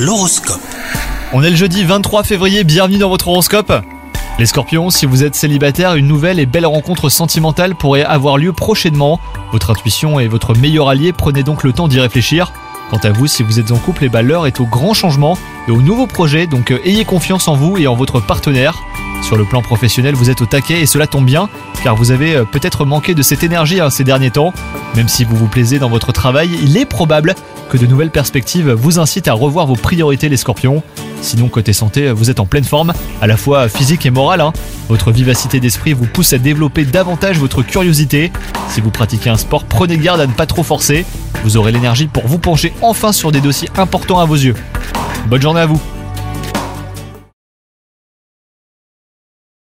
L'horoscope. On est le jeudi 23 février, bienvenue dans votre horoscope. Les scorpions, si vous êtes célibataire, une nouvelle et belle rencontre sentimentale pourrait avoir lieu prochainement. Votre intuition est votre meilleur allié, prenez donc le temps d'y réfléchir. Quant à vous, si vous êtes en couple, et bah, l'heure est au grand changement et au nouveau projet, donc euh, ayez confiance en vous et en votre partenaire. Sur le plan professionnel, vous êtes au taquet et cela tombe bien, car vous avez euh, peut-être manqué de cette énergie hein, ces derniers temps. Même si vous vous plaisez dans votre travail, il est probable que de nouvelles perspectives vous incitent à revoir vos priorités les scorpions. Sinon côté santé, vous êtes en pleine forme, à la fois physique et morale. hein. Votre vivacité d'esprit vous pousse à développer davantage votre curiosité. Si vous pratiquez un sport, prenez garde à ne pas trop forcer. Vous aurez l'énergie pour vous pencher enfin sur des dossiers importants à vos yeux. Bonne journée à vous